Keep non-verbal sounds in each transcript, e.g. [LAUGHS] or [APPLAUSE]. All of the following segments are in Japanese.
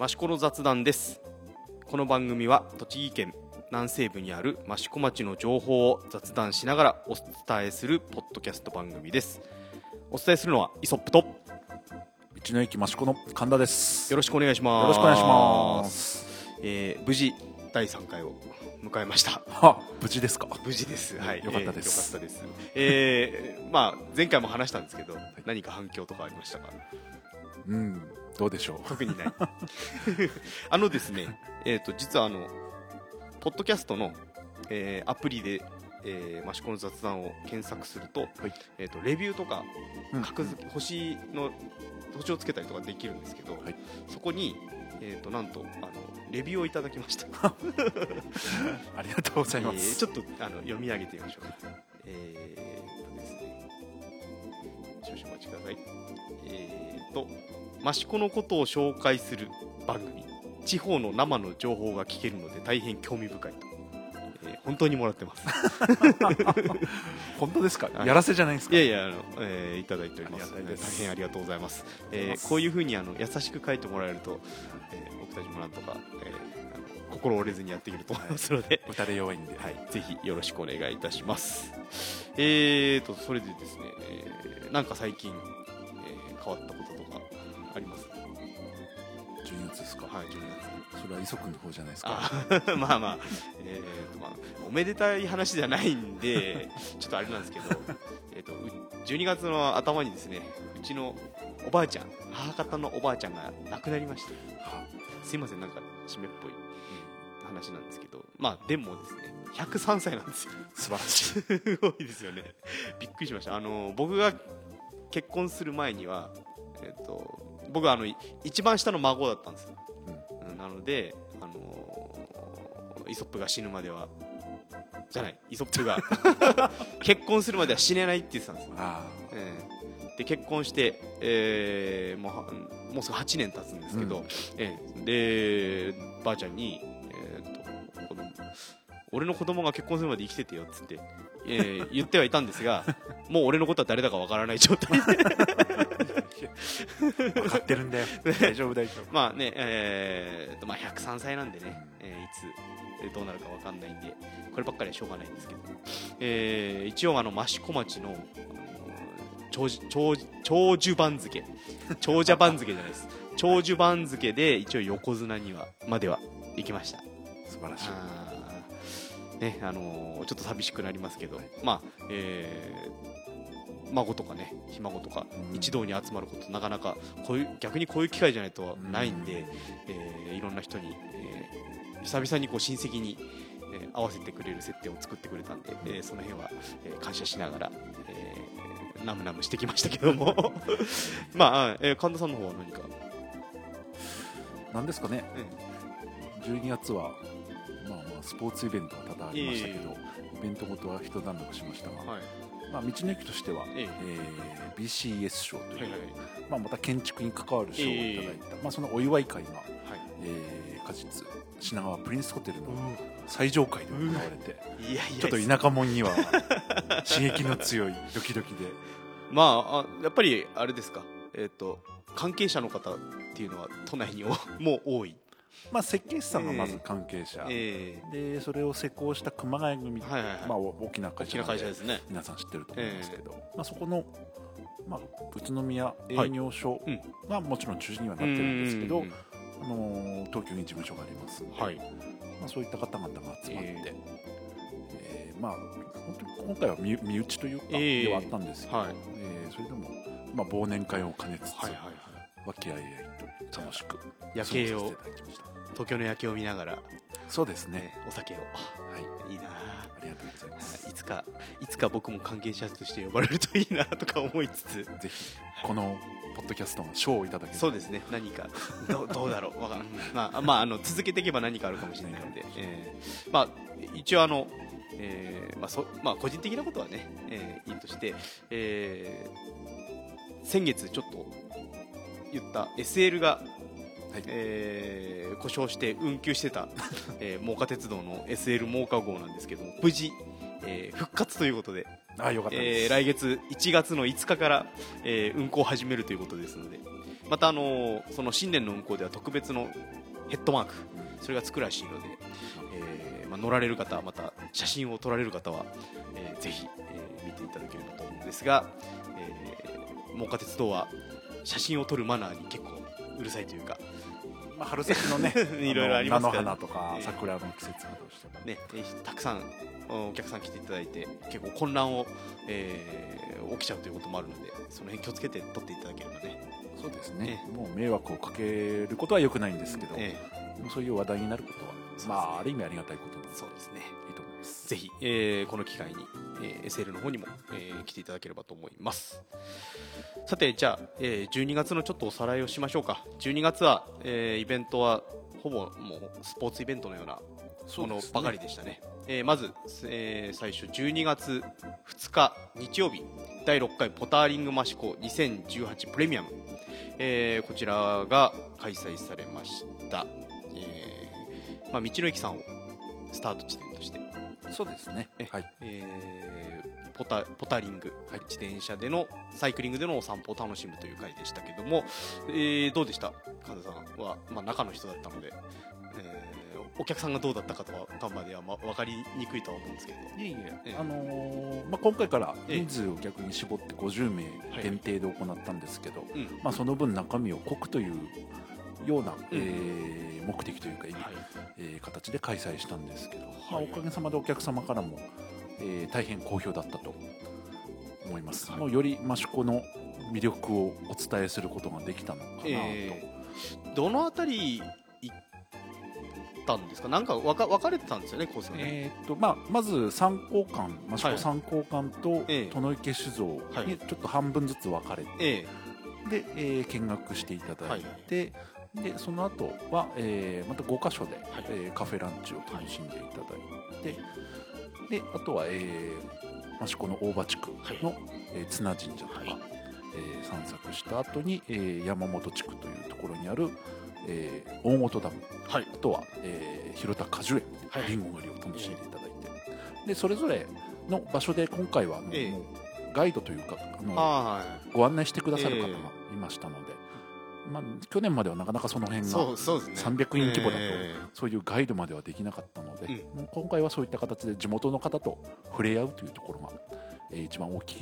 益子の雑談です。この番組は栃木県南西部にある益子町の情報を雑談しながらお伝えするポッドキャスト番組です。お伝えするのはイソップとよ道の駅益子の神田です。ろしくお願いします。よろしくお願いします。えー無事第3回を迎えました。[LAUGHS] は無事ですか。無事です。はい。よかったです。えーよかったです。えーまあ前回も話したんですけど何か反響とかありましたか？うんどうでしょう？特にない。[LAUGHS] あのですねえっ、と実はあのポッドキャストの、えーアプリでえー、益子の雑談を検索すると,、えー、とレビューとかうん。格付け星の星をつけたりとかできるんですけど、はい。そこに、えー、となんとあのレビューをいただきました。[LAUGHS] [LAUGHS] ありがとうございまえーす、ちょっとあの読み上げてみましょう。えー、とですね。少々お待ちください。えー、と益子のことを紹介する番組。地方の生の情報が聞けるので大変興味深いと、えー本当にもらってます。[LAUGHS] 本当ですか、はい。やらせじゃないですか？いやいやあの、えーいただいております。ありがたいです。大変ありがとうございます、えーこういうふうにあの優しく書いてもらえると、えー僕たちもなんとか、えーあの心折れずにやっていけると。思い。ますので、打たれ弱いんで、はい、ぜひよろしくお願いいたします。えーと、それでですね、えーなんか最近、えー変わったこととかあります12月ですか、はい、12月。それは磯君の方じゃないですか？あ [LAUGHS] まあまあ、えーとまあ、おめでたい話じゃないんで、[LAUGHS] ちょっとあれなんですけど、えーと、う12月の頭にですね、うちのおばあちゃん、母方のおばあちゃんが亡くなりまして、はすいません、なんか締めっぽい話なんですけど、まあでもですね、103歳なんですよ。素晴らしいすごいですよね。びっくりしました。あの僕が結婚する前には、えっと僕はあのい一番下の孫だったんですよ。うんなので、あのイソップが死ぬまでは。じゃない、イソップが [LAUGHS] 結婚するまでは死ねないって言ってたんですよ。あええで結婚して、えーもうはもうすぐ8年経つんですけど、うんええでばあちゃんに、えーと子供俺の子供が結婚するまで生きててよっつって、えー言ってはいたんですが [LAUGHS] もう俺のことは誰だかわからない状態で。あ分かってるんだよ。大丈夫大丈夫。まあね、えーとまあ、103歳なんでね、えーいつえーどうなるかわかんないんでこればっかりはしょうがないんですけど、えー一応あの益子町の長寿長寿長寿番付。長者番付じゃないです。[LAUGHS] 長寿番付で一応横綱にはまでは行きました。素晴らしいねあのーちょっと寂しくなりますけど、まあえー孫とかねひ孫とかうん。一堂に集まることなかなかこういう逆にこういう機会じゃないとないんで、えーいろんな人に、えー久々にこう親戚に、えー合わせてくれる設定を作ってくれたんで、えーその辺は、えー感謝しながら、えーナムナムしてきましたけども。[LAUGHS] まあ、えー神田さんの方は何か、なんですかね。12月はスポーツイベントが多々ありましたけど、イベントごとは一段落しましたが、はい。まあ、道の駅としては、ええ。えー BCS 賞という、はいはい。まあ、また建築に関わる賞をいただいた、えまあ、そのお祝い会が、はい。えー、果実品川プリンスホテルの最上階で行われていやいや。ちょっと田舎者には刺激の強いドキドキで。まああやっぱりあれですか。えっ、と関係者の方っていうのは都内におもう多いまあ、設計士さんがまず関係者、えでそれを施工した熊谷組、はいはいはい。まあ、お大きな会社ですね。皆さん知ってると思いますけど、まあ、そこの、まあ、宇都宮営業所うん。がもちろん中心にはなってるんですけど、うんあのー東京に事務所がありますんで、はい。まあ、そういった方々が集まって、ええ。ーまあ、本当に今回は身身内というか、ええ。ではあったんですよ、はい。えーそれでも、まあ、忘年会を兼ねつつ、はいはいはい。和気あいあいと楽しく夜景を東京の夜景を見ながら、そうですね、ね、お酒を。はい、いいなあ。ありがとうございます。い。つかいつか僕も関係者として呼ばれるといいなとか思いつつ。ぜひこのポッドキャストの賞をいただけそうですね。何かどう [LAUGHS] どうだろう。わからん。まあ、まあ、あの続けていけば何かあるかもしれないので、[LAUGHS] えーまあ、一応あの、えーまあそまあ、個人的なことはね、えーいいとして、えー先月ちょっと言った SL が、はい。えー故障して運休してた、[LAUGHS] えー、真岡鉄道の SL 真岡号なんですけども無事、えー復活ということであよかったです、えー来月1月の5日から、えー運行を始めるということですので、またあのその新年の運行では特別のヘッドマークそれがつくらしいので、えーまあ、乗られる方また写真を撮られる方は、えーぜひ、えー見ていただければと思うんですが、えー、真岡鉄道は写真を撮るマナーに結構うるさいというか。まあ、春先のね [LAUGHS] いろいろありますから菜の花とかええ桜の季節がどうしてもね、えーたくさんお客さん来ていただいて結構混乱を、えー起きちゃうということもあるのでその辺気をつけて撮っていただければね、そうですね。えもう迷惑をかけることはよくないんですけど、えもうそういう話題になることは、ねまあある意味ありがたいことそうですね。いいと思います。ぜひ、えーこの機会に、えー SL の方にも、えー来ていただければと思います。さてじゃあ、えー12月のちょっとおさらいをしましょうか。12月は、えーイベントはほぼもうスポーツイベントのようなものばかりでしたね。えーまず、えー最初12月2日日曜日第6回ポターリングマシコ2018プレミアム、えーこちらが開催されました、えーまあ、道の駅さんをスタート地点そうですね。えはい。えーポタポタリング、自転車でのサイクリングでのお散歩を楽しむという回でしたけども、えーどうでした？神田さんは、まあ、中の人だったので、えーお客さんがどうだったかとはかまでは、まあ、分かりにくいとは思うんですけど。いえいえええ。あのーまあ、今回からええ。人数を逆に絞って50名限定で行ったんですけど、うん。まあ、その分中身を濃くというような、えー目的というか意味、はい。えー形で開催したんですけど、まあ、はいおかげさまでお客様からも、えー大変好評だったと思います、はい。もうより益子の魅力をお伝えすることができたのかなと、えーどのあたり行ったんですか？なんか分か分かれてたんですよねコースがね、えーっとまあ、まず三光館益はい。子三光館とええ。殿池酒造はい。にちょっと半分ずつ分かれて、え。で、えー見学していただいて、はいでその後は、えーまた5箇所で、はい。えーカフェランチを楽しんでいただいて、であとは、えー、益子の大場地区の、えー綱神社とか、はい。えー散策した後に、えー山本地区というところにある、えー大本ダムーはい。あとは、えー広田果樹園はい。りんご狩りを楽しんでいただいて、でそれぞれの場所で今回はええ。もうガイドというかあのあご案内してくださる方えがいましたので、まあ、去年まではなかなかそのあ辺がそうそうですね。300人規模だとえそういうガイドまではできなかったので、うん。もう今回はそういった形で地元の方と触れ合うというところが、えー一番大き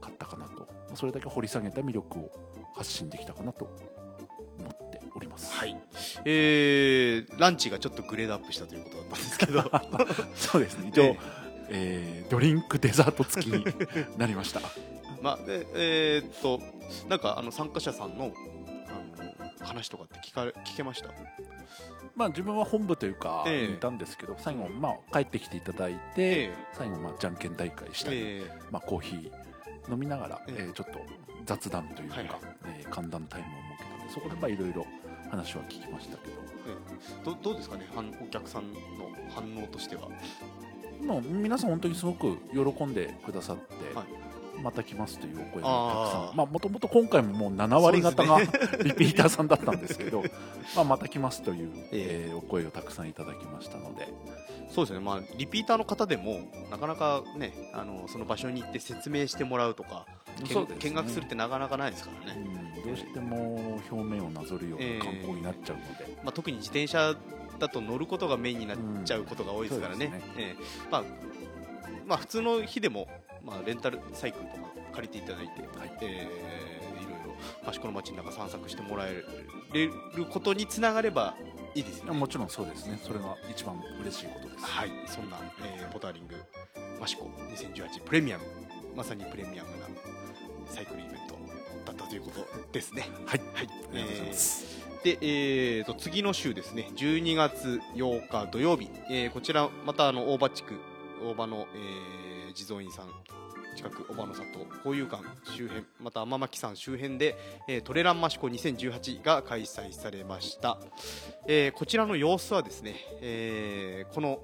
かったかなと。それだけ掘り下げた魅力を発信できたかなと思っております。ーはい。えーランチがちょっとグレードアップしたということだったんですけど。[LAUGHS] そうですね。一応、ええードリンクデザート付きになりました。[LAUGHS] まあでえーっとなんかあの参加者さんの話とかって聞かれ聞けました？まあ自分は本部というか、ええ。いたんですけど最後、まあ、帰ってきていただいて、え最後、まあ、じゃんけん大会したり、えまあ、コーヒー飲みながら、ええ。えーちょっと雑談というか、はいはい。えー寒暖タイムを設けたのでそこでまあいろいろ話は聞きましたけど。どどうですかね？反お客さんの反応としては。皆さん本当にすごく喜んでくださって、はいまた来ますというお声がたくさん。まあもともと今回ももう7割方が、[LAUGHS] リピーターさんだったんですけど [LAUGHS] まあまた来ますという、ええ。ーお声をたくさんいただきましたので。そうですね、まあ、リピーターの方でもなかなかねあのその場所に行って説明してもらうとかね。見学するってなかなかないですからね、うん。どうしても表面をなぞるような観光になっちゃうので、まあ、特に自転車だと乗ることがメインになっちゃうことが多いですからね,、うえ。まあ、まあ普通の日でも、まあ、レンタルサイクルとか借りていただいて、はい。えーいろいろ益子の街の中散策してもらえることにつながればいいですよね。もちろんそうですね。それが一番嬉しいことです。はい、そんな、えーポターリングマシコ2018プレミアム。まさにプレミアムなサイクルイベントだったということですね。はい。はい、ありがとうございます、で、えー、と次の週ですね。12月8日土曜日、えーこちらまたあの大場地区大場の、えー地蔵院さん近く小場の里交友館周辺また天巻山周辺で、えートレランマシコ2018が開催されました、えーこちらの様子はですね、えーこの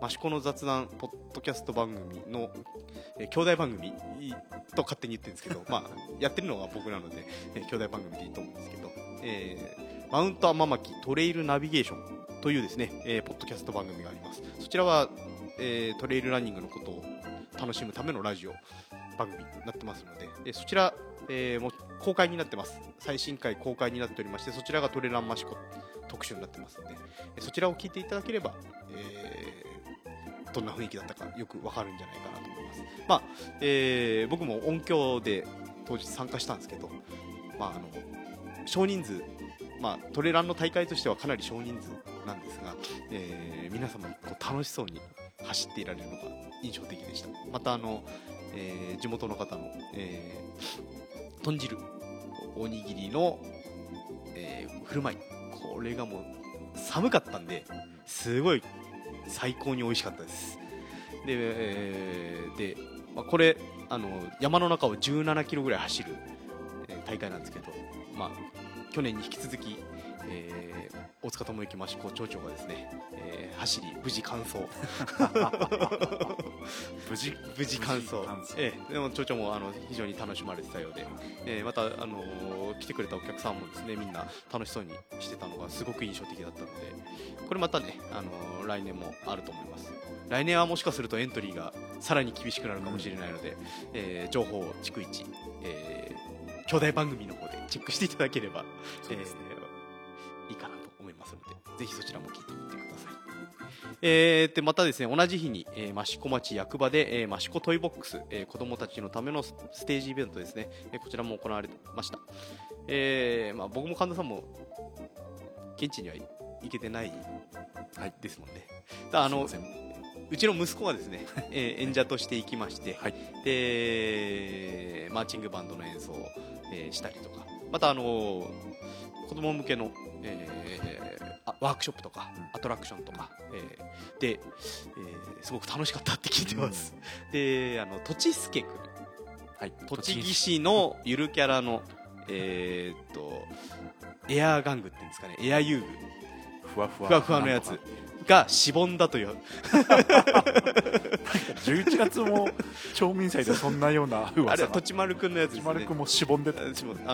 マシコの雑談ポッドキャスト番組の、えー兄弟番組と勝手に言ってるんですけど、まあ、やってるのは僕なので、えー兄弟番組でいいと思うんですけど、えーマウント天巻トレイルナビゲーションというですね、えーポッドキャスト番組があります。そちらは、えートレイルランニングのことを楽しむためのラジオ番組になってますのででそちら、えーもう公開になってます。最新回公開になっておりましてそちらがトレランマシコ特集になってますのでそちらを聞いていただければ、えーどんな雰囲気だったかよくわかるんじゃないかなと思います。まあ、えー僕も音響で当日参加したんですけどまああの少人数まあトレランの大会としてはかなり少人数なんですが、えー皆様こう楽しそうに走っていられるのが印象的でした。またあの、えー地元の方の、えー豚汁おにぎりの、えー振る舞い。これがもう寒かったんですごい最高に美味しかったです。で,、えーでまあ、これあの山の中を17キロぐらい走る、大会なんですけど、まあ、去年に引き続き、えー大塚智之益子町長がですね、えー走り無事完走。[LAUGHS] 無事無事完走。ええ。でも町長もあの非常に楽しまれてたようで、ええまた、あのー来てくれたお客さんもですねみんな楽しそうにしてたのがすごく印象的だったので。これまたね、あのー来年もあると思います。来年はもしかするとエントリーがさらに厳しくなるかもしれないので、えー情報を逐一、えー兄弟番組の方でチェックしていただければ、ね。えーますのでぜひそちらも聞いてみてください。えーでまたですね同じ日に、えー、益子町役場で、えー、益子トイボックス、えー子どもたちのためのスステージイベントですね、えーこちらも行われました、えーまあ、僕も神田さんも現地には行けてないはい。ですもんね。だあのすいません。うちの息子がですね、[LAUGHS] えー演者として行きまして、はい。でマーチングバンドの演奏を、えーしたりとか。またあのー子供向けの、えーあワークショップとか、うん。アトラクションとか、えーで、えーすごく楽しかったって聞いてます、であのとちすけくんはい。栃木市のゆるキャラのえーっとエアー玩具っていうんですかね。エア遊具。ふわふわ。ふわふわのやつ。がしぼんだという。11月も町民祭でそんなようなあれ噂が。はとちまるくんのやつですね。丸くんもしぼんでた。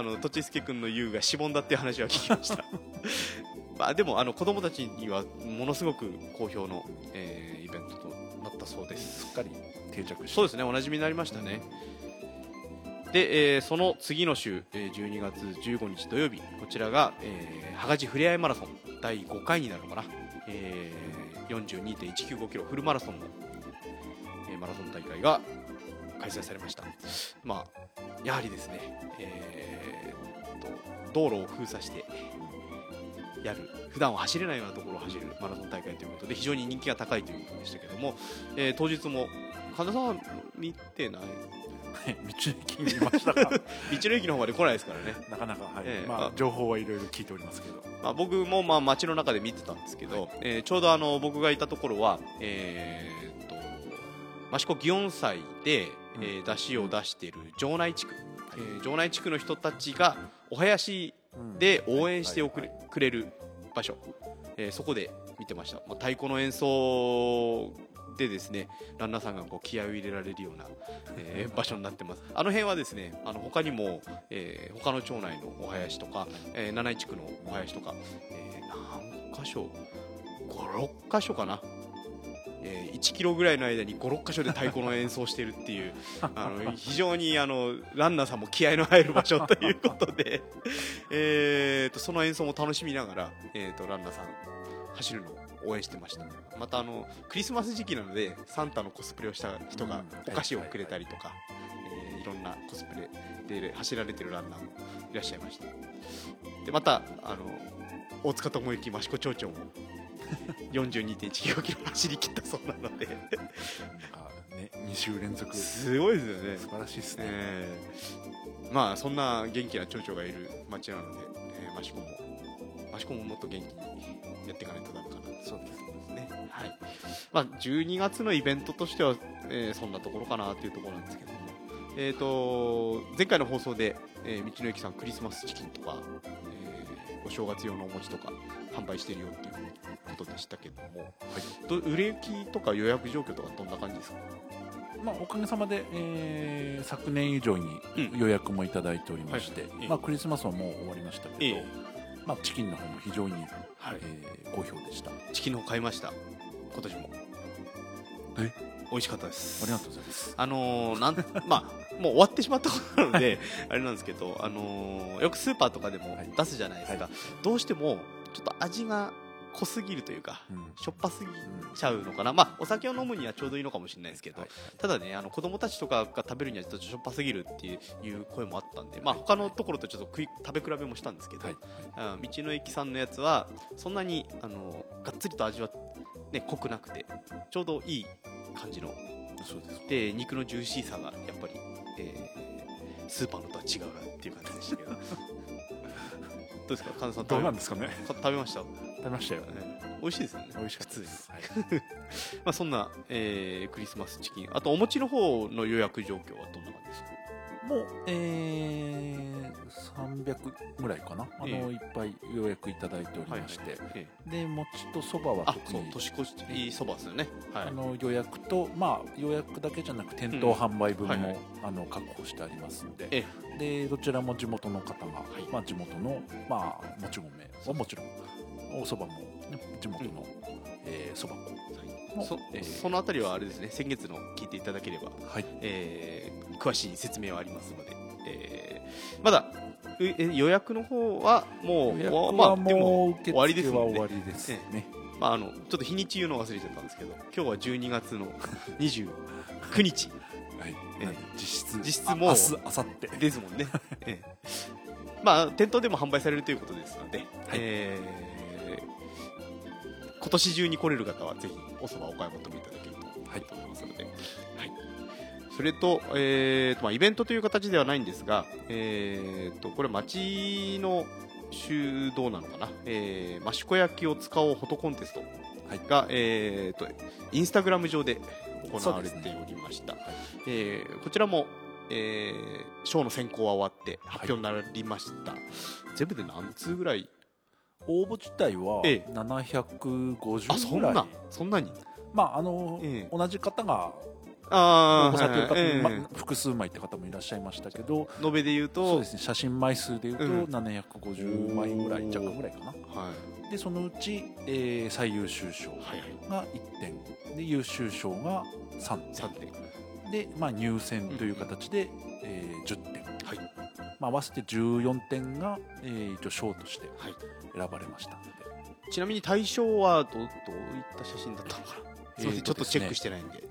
のとちすけくんの遊具がしぼんだっていう話は聞きました [LAUGHS] [LAUGHS] まあでもあの子供たちにはものすごく好評の、えーイベントとなったそうです。すっかり定着して。そうですね。おなじみになりましたね。で、えーその次の週、えー12月15日土曜日こちらが、えー、羽賀ふれあいマラソン第5回になるのかな、えー、42.195キロフルマラソンの、えーマラソン大会が開催されました。まあやはりですね、えーと道路を封鎖してやる。普段は走れないようなところを走る。マラソン大会ということで非常に人気が高いということでしたけども、えー当日も神田さんは見てない？はい道の駅にいましたが [LAUGHS] 道の駅の方まで来ないですからね、なかなか、はい。ええあまあ、情報はいろいろ聞いておりますけど。まあ、僕もまあ街の中で見てたんですけど、えーちょうどあの僕がいたところは、えー、と益子祇園祭で、えー出汁を出している城内地区、えー城内地区の人たちがお囃子で応援しておくれ,、くれる場所、えーそこで見てました、まあ、太鼓の演奏でですねランナーさんがこう気合を入れられるような、えー場所になってます。あの辺はですねあの他にも、えー他の町内のお囃子とか、えー七井地区のお囃子とか、えー何箇所？56箇所かな？えー1キロぐらいの間に56箇所で太鼓の演奏してるっていうあの [LAUGHS] 非常にあのランナーさんも気合の入る場所ということで、[LAUGHS] えー、とその演奏も楽しみながら、えー、とランナーさん走るのを応援してました。またあのクリスマス時期なのでサンタのコスプレをした人がうんお菓子をくれたりとか、えーいろんなコスプレで走られてるランナーもいらっしゃいました。でまたあの大塚智之益子町長も42.1キロ走り切ったそうなので。あね、2週連続。素すごいですよね。晴らしいですね、えーまあそんな元気な町長がいる町なので、えー、益子も益子ももっと元気にやっていかないとダメかな。そうですね。はい。まあ12月のイベントとしては、えーそんなところかなっていうところなんですけども。えー、と前回の放送で、えー道の駅さんクリスマスチキンとか、えーお正月用のお餅とか販売してるよっていうことでしたけども、ど売れ行きとか予約状況とかどんな感じですか？まあ、おかげさまで、えー昨年以上にうん予約もいただいておりまして、はいはい。まあ、クリスマスはもう終わりましたけど、ええ。まあ、チキンの方も非常に、はい。えー好評でした。あチキンの方買いました？今年も。え？美味しかったです。りがとうございます。あのーなん [LAUGHS] まあもう終わってしまったことなのであれなんですけど、あのーよくスーパーとかでもはい。出すじゃないですか、はい。どうしてもちょっと味が濃すぎるというかうん。しょっぱすぎうんちゃうのかな、まあ、お酒を飲むにはちょうどいいのかもしれないですけど、はいただねあの子供たちとかが食べるにはちょっとしょっぱすぎるっていう声もあったんで、まあ、他のところとちょっと食い食べ比べもしたんですけど、はい。あ道の駅さんのやつはそんなにあのがっつりと味は、ね、濃くなくてちょうどいい感じので肉のジューシーさがやっぱり、えースーパーのとは違うなっていう感じでしたけど。[LAUGHS] どうですか神田さんどうなんでですかね。食べました、食べましたよえー美味しいですよね。美味しかったです、はい。[LAUGHS] まあ、そんな、えークリスマスチキン。あとお餅の方の予約状況はどんな感じですか？もう、えー、300ぐらいかな。あの、えいっぱい予約いただいておりまして、えで餅とそばはあ特にそう年越しそばですよね。はい。あの予約と、まあ、予約だけじゃなく店頭販売分も、はいはい。あの確保してありますんで。えでどちらも地元の方が、い。まあ、地元の、まあ、もち米はもちろんおそばも、ね、地元の。えーそば、のそえー。そのあたりはあれですね。先月の聞いていただければ、はい。えー詳しい説明はありますので、えーまだうえ予約の方はもう予約わまあはでも終わりです付はもんね終わりですね。まあ、あのちょっと日にち言うの忘れちゃったんですけど今日は12月の [LAUGHS] 29日。はい。え実質実質もうあ明日明後日。ですもんね、ええ。まあ店頭でも販売されるということですので、えー今年中に来れる方はぜひおそばお買い求めいただけるとはいと思いますので、はい、それと,、えーとまあ、イベントという形ではないんですが、えー、とこれ町の修道なのかな、えー、益子焼を使おうフォトコンテストはい。が、えー、とインスタグラム上で行われておりました、えーこちらも、えー、ショーの選考は終わって発表になりました、全部で何通ぐらい応募自体はええ。750あそんぐらい。なそんなに？まああの、ええ。同じ方があ応募されてる方も、はいはいまえ複数枚って方もいらっしゃいましたけどえ延べで言うと？そうですね。写真枚数でいうとうん。750枚ぐらいおー若干ぐらいかな。はい。でそのうち、えー最優秀賞はいはい。が1点。で優秀賞が3点。3点。で、まあ、入選という形で、えー10点、はいまあ、合わせて14点が、えー一応賞としてはい。選ばれましたので、ちなみに対象はどどういった写真だったのかな？すみません、えーちょっとチェックしてないんで。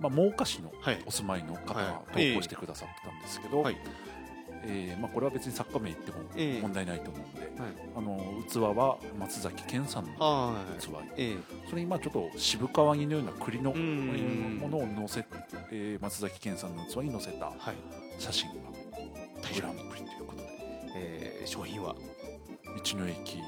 まあ、真岡市のはい。お住まいの方はい。が投稿してくださったんですけど、はい。えーまあ、これは別に作家名言ってええも問題ないと思うんで、はい。あの器は松崎健さんのあ器。あえそれにまあちょっと渋皮煮のような栗のものを載せ、えー松崎健さんの器に載せたはい。写真がグランプリということでえー商品は道の駅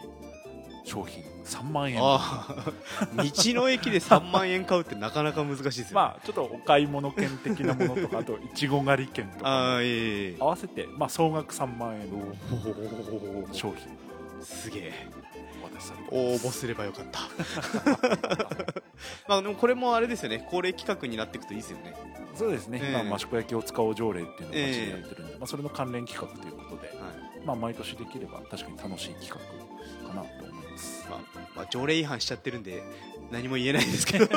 商品。3万円。ああ [LAUGHS] 道の駅で3万円買うってなかなか難しいですよね。まあちょっとお買い物券的なものとかあといちご狩り券とああかもええええ。合わせて、まあ、総額3万円の商品。すげえ。応募すればよかった。[LAUGHS] まあでもこれもあれですよね。恒例企画になっていくといいですよねそうですね、ええ。まあ、益子焼を使おう条例っていうのを町でやってるんで、まあ、それの関連企画ということで、はい。まあ、毎年できれば確かに楽しい企画かなと思います。まあ、まあ条例違反しちゃってるんで何も言えないんですけど。[LAUGHS]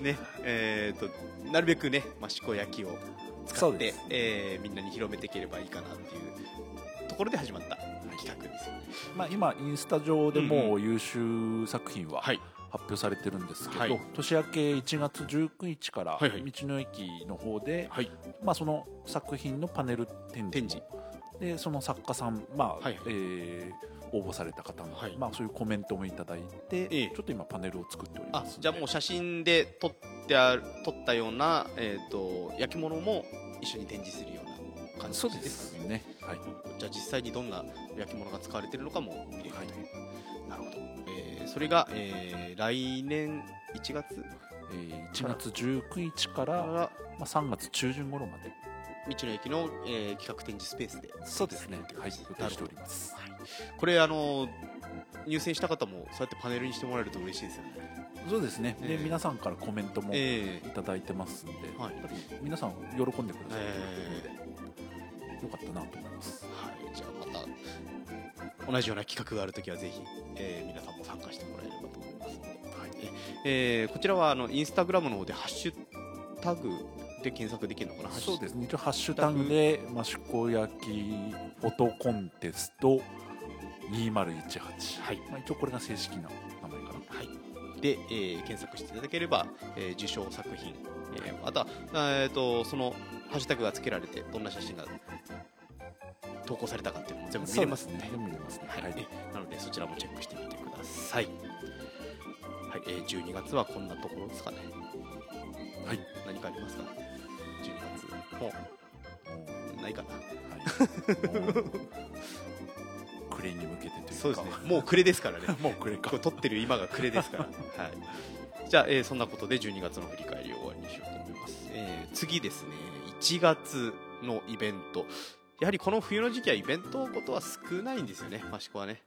ねえー、となるべくね益子焼きを使ってえーみんなに広めていければいいかなっていうところで始まった企画ですよね。まあ、今インスタ上でうんも優秀作品ははい発表されてるんですけど、はい。年明け1月19日からはいはい。道の駅の方で、はい。まあ、その作品のパネル展展示。示でその作家さん、まあはいはい。えー応募された方の、はい。まあ、そういうコメントもいただいて、ええ。ちょっと今パネルを作っておりあますじゃあもう写真で撮ってある撮ったような、えー、と焼き物も一緒に展示するような感じでですかね。はい、じゃあ実際にどんな焼き物が使われているのかも見れるという、なるほど、えーそれが、えー来年1月？えー1月19日から、まあ、3月中旬頃まで。道の駅の、えー企画展示スペースで。そうですね。展はいしております。これあの入選した方もそうやってパネルにしてもらえると嬉しいですよね。そうですね、ええで皆さんからコメントもいえただいてますんで、はい。やっぱり皆さん喜んでくださってるので、えよかったなと思います同じような企画があるときはぜひ、えー皆さんも参加してもらえればと思いますはい。えーこちらはあのインスタグラムの方でハッシュタグで検索できるのかな？そうですね。一応ハッシュタグで益子焼きフォトコンテスト2018、はい。まあ、一応これが正式な名前かな。はい、で、えー検索していただければ、えー受賞作品、えー、あとは、えー、とそのハッシュタグがつけられてどんな写真が投稿されたかっていうのも全部見れますね。見れますね。はい。はい。えなのでそちらもチェックしてみてください、はい。えー、12月はこんなところですかね。はい。何かありますか？12月。ももうないかな。う、はい、もう暮れに向けてというかそうですねもう暮れですからねもう暮れか撮ってる今が暮れですから、はい、じゃあ、えーそんなことで12月の振り返りを終わりにしようと思います、えー次ですね1月のイベントやはりこの冬の時期はイベントことは少ないんですよね益子はね。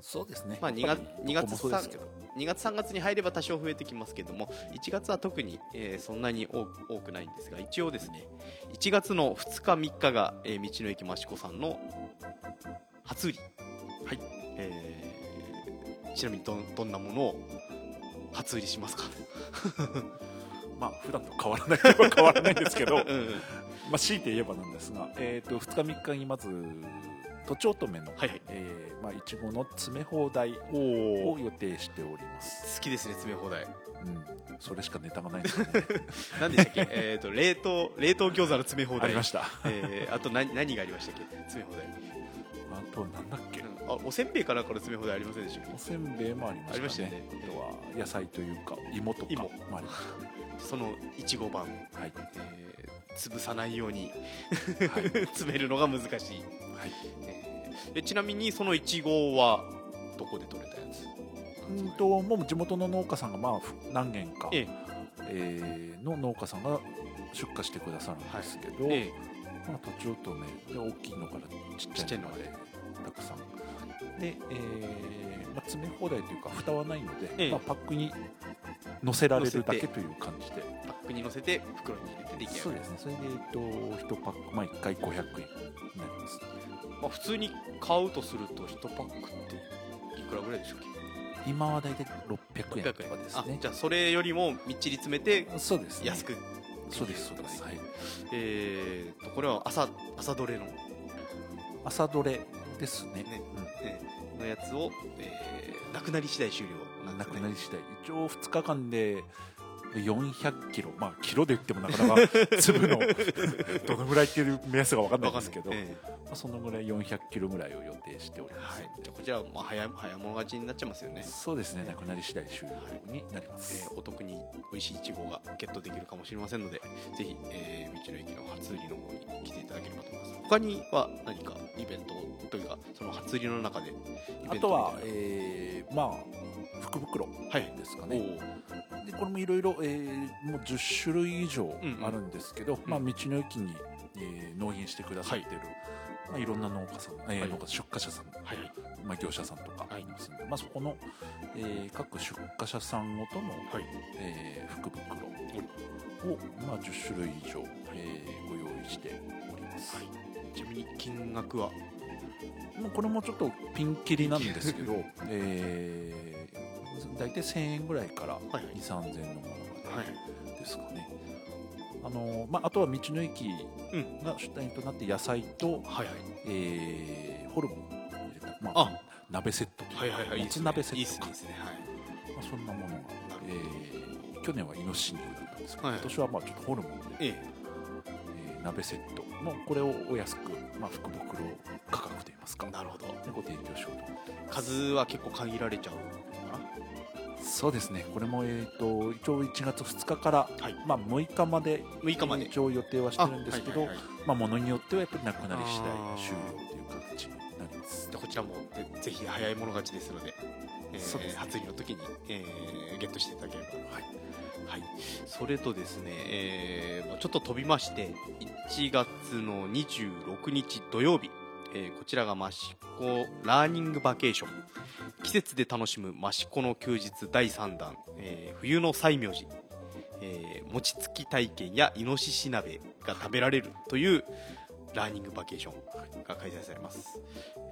そうですね。まあ2月2月どこもそうですけど。2月3月に入れば多少増えてきますけども1月は特に、えーそんなに多くないんですが一応ですね1月の2日3日が、えー道の駅益子さんの初売り。はい、えーちなみにどんどんなものを初売りしますか？[LAUGHS] まあ普段と変わらないと変わらないんですけど [LAUGHS] うんうん。まあ強いて言えばなんですが、えー、と2日3日にまずとちおとめの、はいはい。えーまあ、いちごの詰め放題おを予定しております、好きですね詰め放題。うん、それしかネタがないですよね。[LAUGHS] 何でしたっけ？えっと冷凍冷凍餃子の詰め放題。ありました。えーあと何何がありましたっけ？詰め放題。あとなんだっけ？うん。あおせんべいかなんかの詰め放題ありませんでしたおせんべいもありましたね。ね。あとは野菜というか芋とか芋。もありましそのいちご版、たはい、えー潰さないようにはい。[LAUGHS] 詰めるのが難しい、はい、えーえちなみにそのいちごはどこで取れたやつ？うんともう地元の農家さんがまあふ何軒か、ええ。ーの農家さんが出荷してくださるんですけど、えまあ、とちおとめで大きいのからちっちゃいのまで。たくさん。で、えーまあ、詰め放題というか蓋はないので、ええ。まあ、パックに乗せられるだけという感じで。パックに乗せて袋に入れて出来上がる。そうですね。それで、えっと、1パック、まあ、1回500円になります。まあ、普通に買うとすると1パックっていくらぐらいでしょうっ今は大体600円けとかですあねじゃあそれよりもみっちり詰めてそうですね。安くそうですそうです、はい、えー、とこれは朝朝どれの,、朝どれですね。ねえーのやつを、えーなくなり次第終了。うん、なくなり次第。一応2日間で400キロ。まあキロで言ってもなかなか [LAUGHS] 粒のどのぐらいっていう目安が分かんないんですけど、そのぐらい400キロぐらいを予定しておりーます、はい、じゃあこちらはまあ早早物勝ちになっちゃいますよね、そうですね。なくなり次第終了になります、えーお得に美味しいいちごがゲットできるかもしれませんのでぜひ、えー道の駅の初売りの方に来ていただければと思います。他には何かイベントというかその初売りの中でイベントあとはえー、まあ福袋はい。ですかおね、ー。でこれもいろいろえーもう10種類以上うんうん。あるんですけど、まあ、道の駅に、えー納品してくださってる、いまあ、いろんな農家さん、えーはい農家出荷者さん、はい。はいまあ、業者さんとかはい。いますので、まあ、そこの、えー各出荷者さんごとの、はい。えー福袋を、まあ、10種類以上、えーご用意しております、はい。ちなみに金額は？もうこれもちょっとピンキリなんですけど、[LAUGHS] えー、大体1000円ぐらいからはいはい。2 3 0 0 0円のものまはいでですかね、あのまあ、あとは道の駅うん。が主体となって野菜と、はいはい。えーホルモン。を入れた、まああ、鍋セットとかはいはいはい。いいもつですね鍋セットか。いいですねはい。まあ、そんなものが、えー去年はイノシシ肉だったんですけど、はい今年はまあちょっとホルモンで、ええ。えー鍋セットのこれをお安く、まあ、福袋価格といいますかなるほど。でご提供しようと思って数は結構限られちゃうそうですね。これも、えー、と一応1月2日から、はい。まあ、6日まで6日まで。一応予定はしてるんですけど、あはいはいはいまあ、ものによってはやっぱりなくなり次第終了という形になります。こちらもぜぜひ早い者勝ちですので、えーそうですね。初売りの時に、えーゲットしていただければ。はい。はい、それとですね、えーまあちょっと飛びまして1月の26日土曜日、えーこちらが益子ラーニングバケーション季節で楽しむ益子の休日第3弾、えー冬の西明寺、えー餅つき体験やイノシシ鍋が食べられるというラーニングバケーションが開催されます、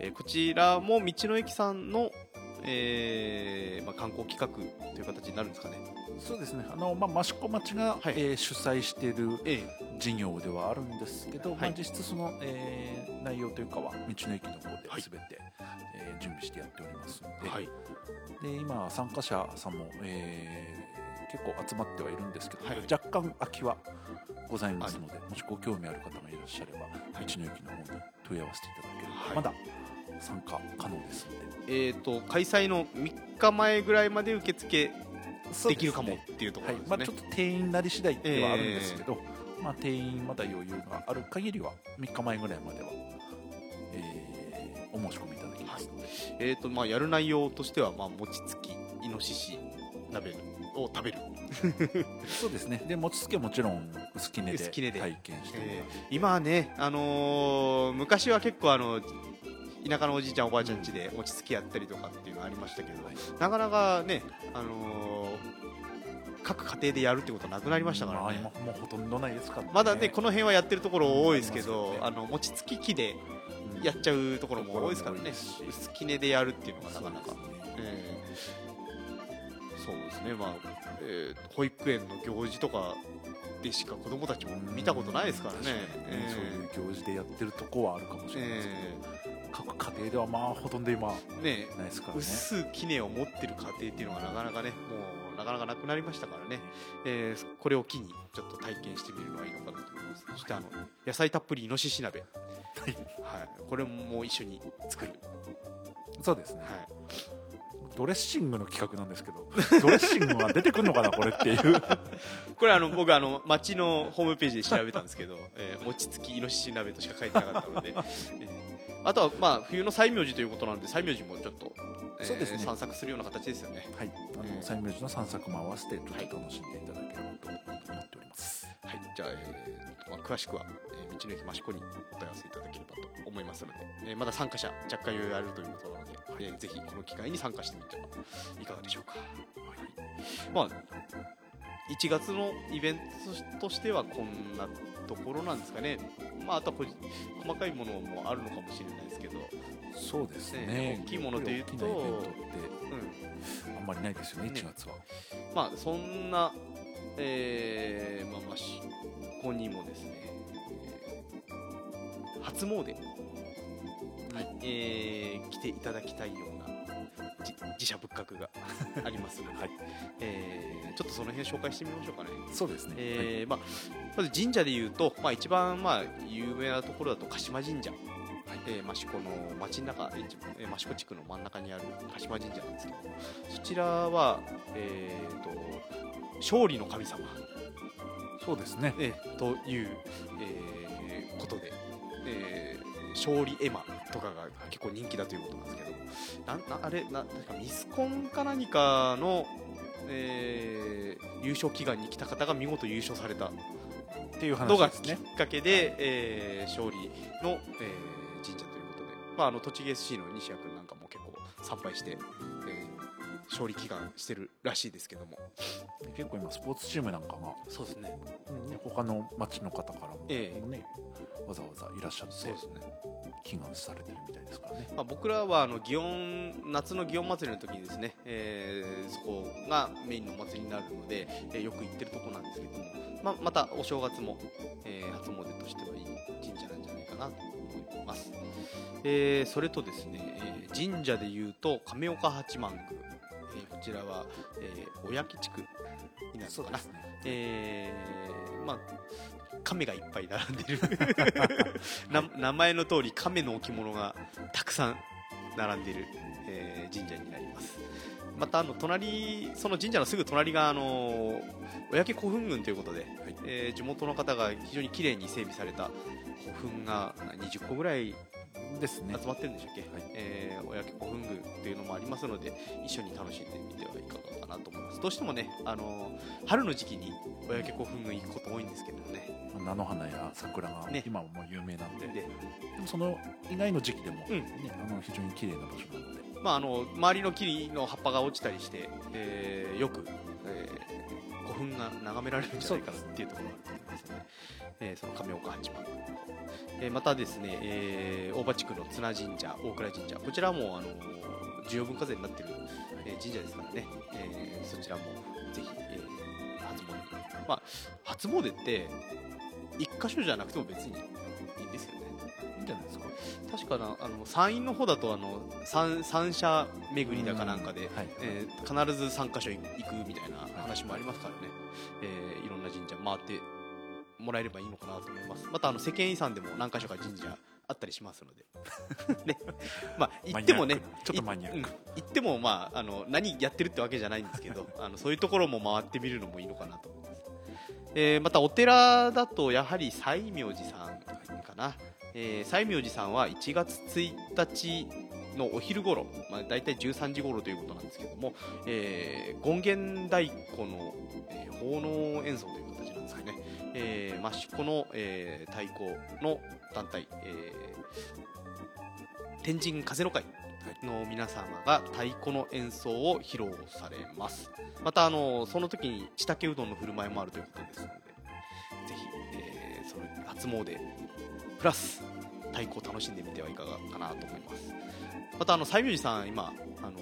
えーこちらも道の駅さんの、えーまあ、観光企画という形になるんですかね。そうですね。あの、まあ、益子町が、はい。えー主催しているえ事業ではあるんですけど、まあ、はい実質その、えー内容というかは道の駅の方ではい。全て、えー準備してやっておりますので,、はい。で今参加者さんも、えー結構集まってはいるんですけど、はい。若干空きはございますので、もしご興味ある方がいらっしゃれば、はい。道の駅の方に問い合わせていただければ、はい。まだ参加可能ですので。えー、と開催の3日前ぐらいまで受付できるかもっていうとこはい。まあ、ろですねちょっと定員なり次第ではあるんですけど、まあ、定員まだ余裕がある限りは3日前ぐらいまでは、えーお申し込みいただけますので、えーとまあ、やる内容としては、まあ、餅つきイノシシ鍋を食べる、[LAUGHS] そうですね。で餅つきはもちろん薄切れで薄切れで。体験して。えー今はね、あのー昔は結構あの田舎のおじいちゃんおばあちゃん家で餅つきやったりとかっていうのありましたけど、はい。なかなかね、あのー各家庭でやるってことなくなりましたからね、まあ今もうほとんどないですからね。まだねこの辺はやってるところ多いですけど、うんあの餅つき機でうん。やっちゃうところも多いですからね。薄切れでやるっていうのがなかなか。そうですね。えー。ね。まあ、えー保育園の行事とかでしか子供たちも見たことないですからね。えー。そういう行事でやってるとこはあるかもしれないですけど、え各家庭ではまあほとんど今ないーねですからね。薄きねを持ってる家庭っていうのがなかなかねもうなかなかなくなりましたからね、えーこれを機にちょっと体験してみるのはいいのかなと思います。そしてあの野菜たっぷりイノシシ鍋、はい。はい、これも一緒に作る、そうですね、はい、ドレッシングの企画なんですけどドレッシングは出てくるのかなこれっていう。[LAUGHS] これあの僕あの町のホームページで調べたんですけど、えー餅つきイノシシ鍋としか書いてなかったので、えーあとはまあ冬の西明寺ということなんで西明寺もちょっと、えーそうですね。散策するような形ですよね。はい、あのえー。西明寺の散策も合わせてちょっと楽しんでいただければと思っております。はい。じゃあ、えーまあ、詳しくは、えー道の駅益子にお問い合わせいただければと思いますので、えーまだ参加者若干余裕あるということなので、えーぜひこの機会に参加してみてはいかがでしょうか、はい、まあ1月のイベントとしてはこんなところなんですかね、まあ、あとは細かいものもあるのかもしれないですけど、そうですね。ね。大きいもので言うと大きなイベントってうん。あんまりないですよね、ね。1月は。まあそんな、えーまあ、まあしここにもですね、えー初詣に、えー来ていただきたいようなじ自社仏閣が [LAUGHS] ありますので、はい。えーちょっとその辺紹介してみましょうかね。そうですね。えーまあ、まず神社でいうと、まあ、一番まあ有名なところだと鹿島神社、えー益子の町の中、えー益子地区の真ん中にある鹿島神社なんですけどそちらは、えー、と勝利の神様、そうですね。えーという、えーことで、えー勝利絵馬とかが結構人気だということなんですけどなんなあれななんかミスコンか何かの、えー優勝祈願に来た方が見事優勝されたっていうのがき話ですね。っかけで、えー勝利の、えー神社ということで、まあ、あの栃木 SC の西谷君なんかも結構参拝して、勝利祈願してるらしいですけども。結構今スポーツチームなんかが、そうですね。ね他の町の方からもええ。ね、わざわざいらっしゃってそうですね。祈願されてるみたいですからね。まあ、僕らはあの祇園夏の祇園祭りの時にですね、えーそこがメインのお祭りになるので、えーよく行ってるとこなんですけども、まあ、またお正月も、えー初詣としてはいい神社なんじゃないかなと思います、えーそれとですね、えー神社でいうと亀岡八幡宮、ちらは、えー、小焼地区になるのかな。すね。えーまあ亀がいっぱい並んでる。[LAUGHS] な名前の通り亀の置物がたくさん並んでる、えー神社になります。またあの隣その神社のすぐ隣があの小焼古墳群ということで、えー地元の方が非常に綺麗に整備された古墳が20個ぐらいですね。集まってるんでしたっけ、はい。えー、親家古墳群というのもありますので一緒に楽しんでみてはいかがかなと思います。どうしてもね、あのー春の時期に親家古墳群行くこと多いんですけどもね。菜の花や桜がね。今はもう有名なんで、で、でもその以外の時期でも、うん。ね、あの非常に綺麗な場所なので、まあ、あの周りの木の葉っぱが落ちたりして、えーよく、えー古墳が眺められるんじゃないかなっていうところがあると思いますので、えーその亀岡八幡えーまたですね、えー大場地区の綱神社大倉神社。こちらもあの重要文化財になってる、えー神社ですからね、えーそちらもぜひ、えー初詣。にまあ初詣って一箇所じゃなくても別にいいんですよね。いいんじゃないですか。確かなあの山陰の方だとあの三三社巡りだかなんかで、はい。えー必ず3箇所行くみたいな話もありますからね、えーいろんな神社回ってもらえればいいのかなと思います。またあの世間遺産でも何箇所か神社あったりしますので。[LAUGHS] ね。まあ行ってもねちょっとマニアック。いうん。行ってもまああの何やってるってわけじゃないんですけど [LAUGHS] あのそういうところも回ってみるのもいいのかなと思います、えーまたお寺だとやはり西明寺さんかな、えー西明寺さんは1月1日のお昼頃、まあ、大体13時頃ということなんですけども、えー権現太鼓の、えー奉納演奏という形なんですよね、えー、益子の、えー太鼓の団体、えー天神風の会の皆様が太鼓の演奏を披露されます。またあのその時にちたけうどんの振る舞いもあるということですのでぜひ、えーその初詣プラス太鼓を楽しんでみてはいかがかなと思います。またあの西明寺さん今あの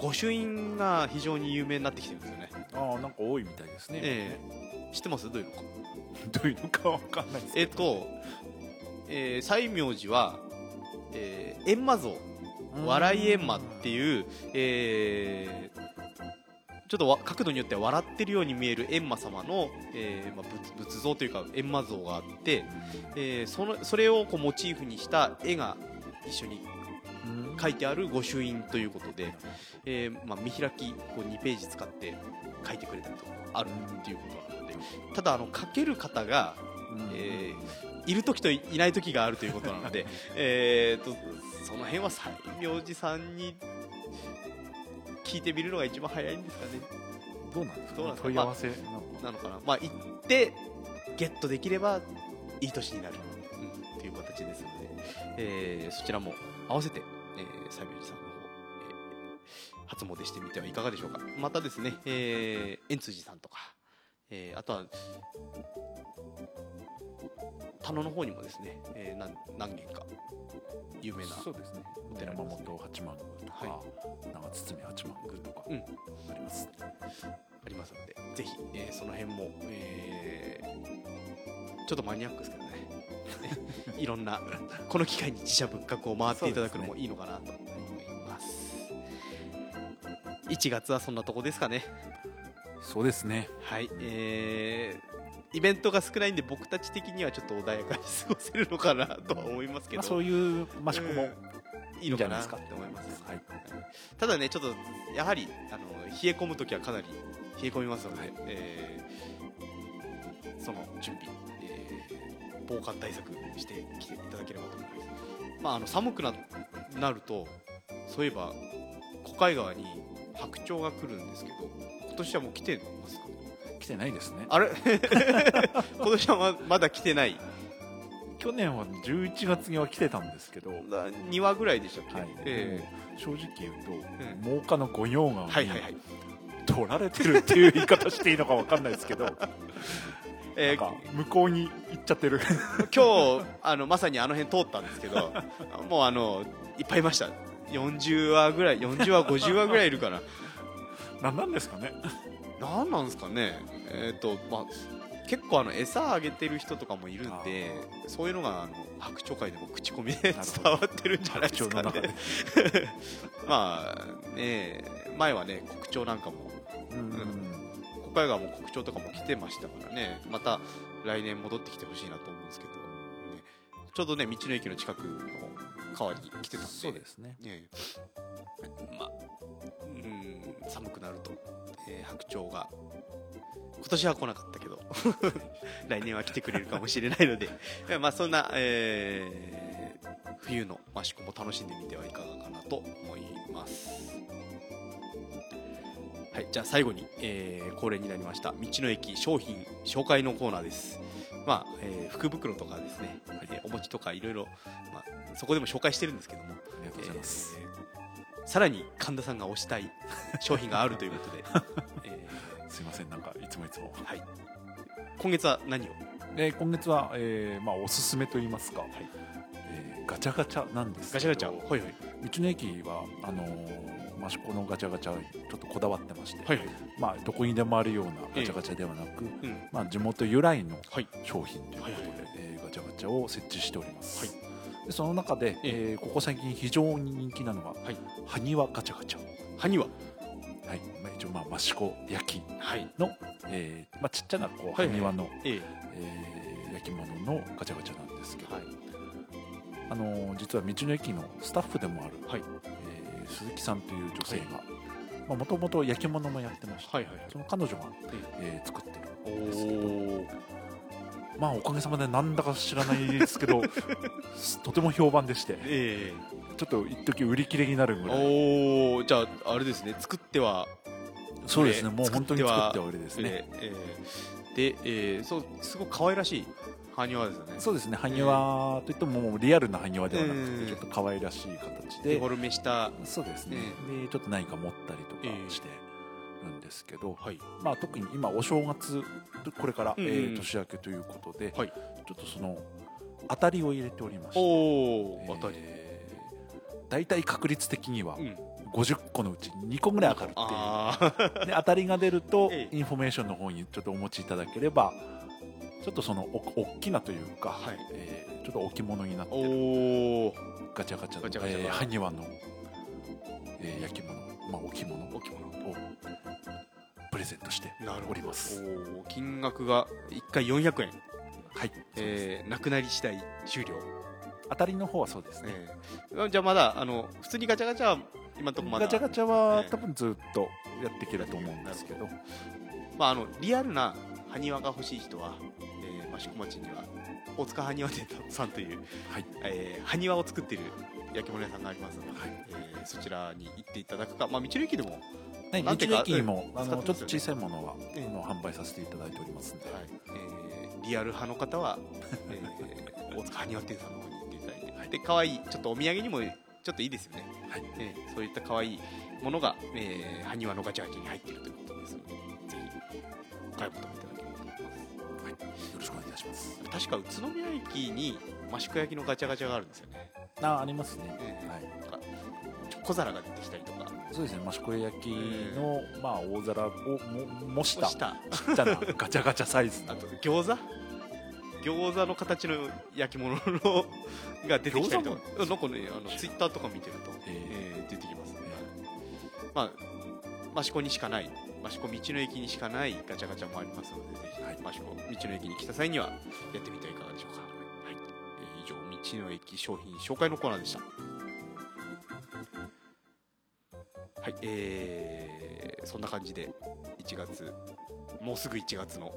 御朱印が非常に有名になってきてるんですよねああなんか多いみたいですね、ええ。知ってます？どういうのか。[LAUGHS] どういうのかわかんないです。けどえっと、えー西明寺は、えー閻魔像。笑い閻魔っていう、えーちょっとわ角度によっては笑ってるように見える閻魔様の、えーまあ、仏仏像というか閻魔像があって、えーそのそれをこうモチーフにした絵が一緒にうん書いてある御朱印ということで、えーまあ、見開きこう2ページ使って書いてくれたりとかあるっていうことなのでただあの書ける方がうん。えーいる時といない時があるということなので [LAUGHS] えーとその辺は西明寺さんに聞いてみるのが一番早いんですかね。どうなんですか,、どうなんですか？問い合わせ。なのかなのかな？まあ行ってゲットできればいい年になる、うん、という形ですので、えーそちらも合わせて、えー西明寺さんの方、えー初詣してみてはいかがでしょうか。またですね、えー、円通寺さんとか、えーあとは田野の方にもですね、えー何何軒か有名なそうですね。お寺山本八幡宮とか、は長堤八幡宮とかうん。あります、ありますのでぜひ、えーその辺も、えーちょっとマニアックですけどね [LAUGHS] いろんなこの機会に自社仏閣を回っていただくのもいいのかなと思います。1月はそんなとこですかね。そうですね。はいえーイベントが少ないんで僕たち的にはちょっと穏やかに過ごせるのかなとは思いますけど、まあ、そういうマシコも、うんいいのかないいんじゃないですかって思います。はい。ただねちょっとやはりあの冷え込む時はかなり冷え込みますので、えーその準備、えー防寒対策してきていただければと思います、まあ、あの寒くななるとそういえば小海川に白鳥が来るんですけど今年はもう来てますか？来てないですね。あれ？[LAUGHS] 今年はままだ来てない。去年は11月には来てたんですけど、はいな2話ぐらいでしたっけ、え正直言うと、ん。真岡の御用川ーはいはいはにい。取られてるっていう言い方していいのか分かんないですけど、えー向こうに行っちゃってる。[LAUGHS] 今日あのまさにあの辺通ったんですけど [LAUGHS] もうあのいっぱいいました。40話ぐらい40話50話ぐらいいるから [LAUGHS] 何なんですかね。何なんですかね。えっ、とまあ結構あの餌あげてる人とかもいるんでそういうのがあの白鳥会でも口コミで伝わってるんじゃないですかね。まあね前はね国鳥なんかもうん国会川も国鳥とかも来てましたからね。また来年戻ってきてほしいなと思うんですけど、ね、ちょうどね道の駅の近くの川に来てたんで。そうですね。ね。まあうん寒くなると、えー白鳥が。今年は来なかったけど。[LAUGHS] 来年は来てくれるかもしれないので。まあそんな、えー冬の益子も楽しんでみてはいかがかなと思いますはいじゃあ最後に、えー恒例になりました道の駅商品紹介のコーナーです。まあ、えー福袋とかですね、えーお餅とかいろいろ、まあ、そこでも紹介してるんですけどもありがとうございます、えーさらに神田さんが推したい商品があるということで、[LAUGHS] えすいませんなんかいつもいつも。ーはい、今月は何を？で今月は、えーまあ、おすすめといいますか、い。えーガチャガチャなんですガチャガチャ？はいはい。道の駅はあのー益子のガチャガチャちょっとこだわってまして、はいはい。まあ、どこにでもあるようなガチャガチャではなく、うん。まあ、地元由来のはい商品ということで、はいはい。はいえーガチャガチャを設置しております、はい。でその中で、ええ。ーここ最近非常に人気なのが、はい。埴輪ガチャガチャ、埴輪はい。まあ、一応まあ益子焼きはい。の、えーまあ、ちっちゃなこうはいはい。埴輪の、え。えー焼き物のガチャガチャなんですけど、はい。あのー実は道の駅のスタッフでもある、はい。えー鈴木さんという女性がもともと焼き物もやってました、はいはいはい。その彼女が、えー作っておるんですけどおまあおかげさまでなんだか知らないですけどす [LAUGHS] とても評判でしてえちょっと一時売り切れになるえぐらい。おおじゃああれですね作ってはそうですねえーもう本当に作ってては売りですね、えええで、えーそうすごく可愛らしい埴輪ですよね。そうですね。埴輪といってももうリアルな埴輪ではなくて、えーちょっと可愛らしい形で。デフォルメした。そうですね、でちょっと何か持ったりとかええしてるんですけど、はい。まあ、特に今お正月これから、うんうん。えー年明けということで、はい。ちょっとその当たりを入れておりましておおえー当たり。大体確率的にはうん。50個のうち2個ぐらい当たるっていう。で当たりが出ると、[LAUGHS] ええ。インフォメーションの方にちょっとお持ちいただければちょっとそのお大きなというか、はい。えーちょっと置物になっておる。おガチャガチャのガチャガチャが。えー埴輪の、えー焼き物、まあ、置物を置物。プレゼントしております。金額が1回400円、はい、えー、なくなり次第終了、当たりの方はそうですね、えー、じゃあまだあの普通にガチャガチャは今のところまだ。ガチャガチャはええ多分ずっとやっていけると思うんですけど、まあ、あのリアルな埴輪が欲しい人は、えー、益子町には大塚埴輪店さんという、はい。えー、埴輪を作っている焼き物屋さんがありますので、はい。えーそちらに行っていただくか、まあ、道の駅でも、ね、道の駅にも、うんあのちょっと小さいものは、ええあの販売させていただいておりますんで、はい。えーリアル派の方は、[LAUGHS] えー、大塚埴輪店さんの方に行っていただいて、で可愛いちょっとお土産にもちょっといいですよね、はい。えーそういった可愛いものが、えー、埴輪のガチャガチャに入っているということですのでぜひお買い求めいします。確か宇都宮駅に益子焼きのガチャガチャがあるんですよね、あありますね、ええはい、なんか小皿が出てきたりとか。そうですね。益子焼きの、まあ、大皿をも模したちした。っちゃなガチャガチャサイズの。[LAUGHS] あと餃子？餃子の形の焼き物のが出てきたりとか。餃なんかねあのツイッターとか見てると、ええ。ー出てきますね、まあ益子にしかない益子道の駅にしかないガチャガチャもありますのでぜひ、はい。益子道の駅に来た際にはやってみてはいかがでしょうか、はい。えー以上道の駅商品紹介のコーナーでした。はいえー、そんな感じで1月もうすぐ1月の、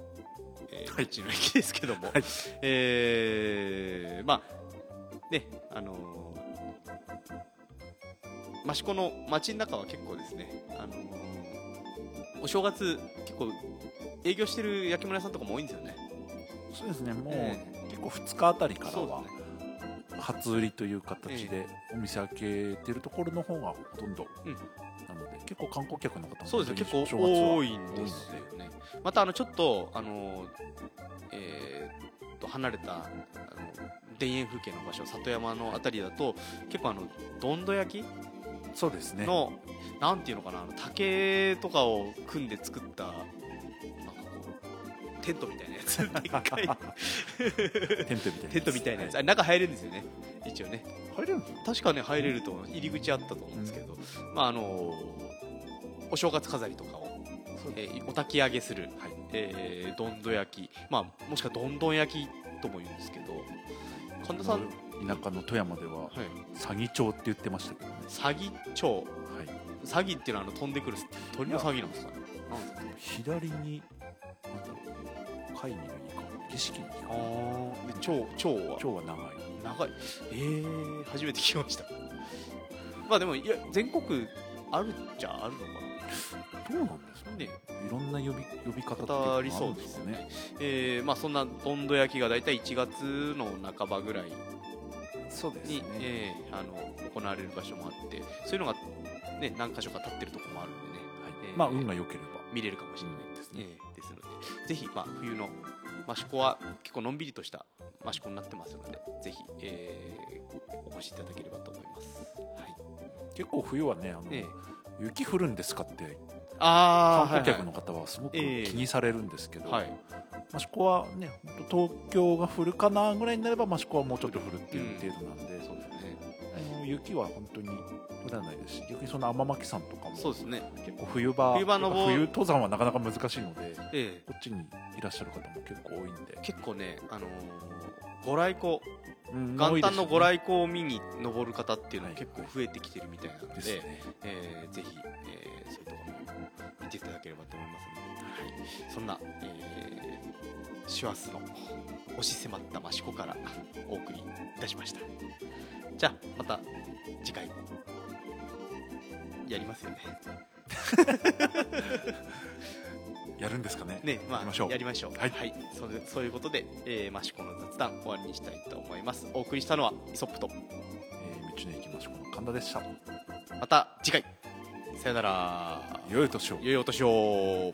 えーはい。道の駅ですけども、はい。えーまあねあのー益子の街の中は結構ですね、あのーお正月結構営業してる焼き物屋さんとかも多いんですよね。そうですね。もう、え結構2日あたりからは初売りという形でお店開けてるところの方がほとんど、うん。なので結構観光客の方もそうですね。結構多いんですよ。ね。またあのちょっとあのえーっと離れたあの田園風景の場所里山のあたりだと結構あのどんど焼きそうですね。の、なんていうのかなあの竹とかを組んで作ったなんかこうテントみたいなやつ。でっかいテントみたいなテントみたいなやつ、はあ中入れるんですよね。一応ね。入れる確かね入れると入り口あったと思うんですけど、まああのお正月飾りとかを、えーお焚き上げする、はい。えーどんど焼き、まあ、もしくはどんどん焼きとも言うんですけど。神田さん、田舎の富山でははい、詐欺町って言ってましたけどね、詐欺町はい、詐欺っていうのはあの飛んでくる鳥の詐欺なんですか？ね左になんだろう貝にのいいか景色にいいかあー。で蝶蝶は？蝶は長い。長い。えー、初めて聞きました。まあでもいや全国あるっちゃあるのかどうなんですかなね。いろんな呼び呼び方ってありそうでですかね。ねえーまあそんなどんど焼きが大体1月の半ばぐらいそうですね。に、えーあの行われる場所もあってそういうのが、ね、何箇所か立ってるところもあるんでね、はい。えーまあ運が良ければ。見れるかもしれないですね、うん。えーですのでぜひ、まあ、冬の益子は結構のんびりとした益子になってますのでぜひ、えーお越しいただければと思います、はい。結構冬はねあの、ええ。雪降るんですかってあ観光客の方はすごく気ええにされるんですけど、はい益子はね本当東京が降るかなぐらいになれば益子はもうちょっと降るっていう程度なんで、そうですね。あの雪は本当に降らないですし逆にその天巻山とかもそうですね。結構冬場冬場登る冬登山はなかなか難しいのでええ。こっちにいらっしゃる方も結構多いんで。結構ねあのーご来光うん元旦のご来光を見に登る方っていうのは結構増えてきてるみたいなので、ね。えーぜひ、えーそういうところも見ていただければと思いますので、はい、そんな、えー、師走の押し迫った益子からお送りいたしました。じゃあまた次回。やりますよね。[LAUGHS] やるんですかね。ねまあやりましょう。やりましょう。はい。そうでそういうことで、えー、益子の雑談終わりにしたいと思います。お送りしたのはイソップと。えー道の駅益子の神田でした。また次回さよなら。良いお年を。良いお年を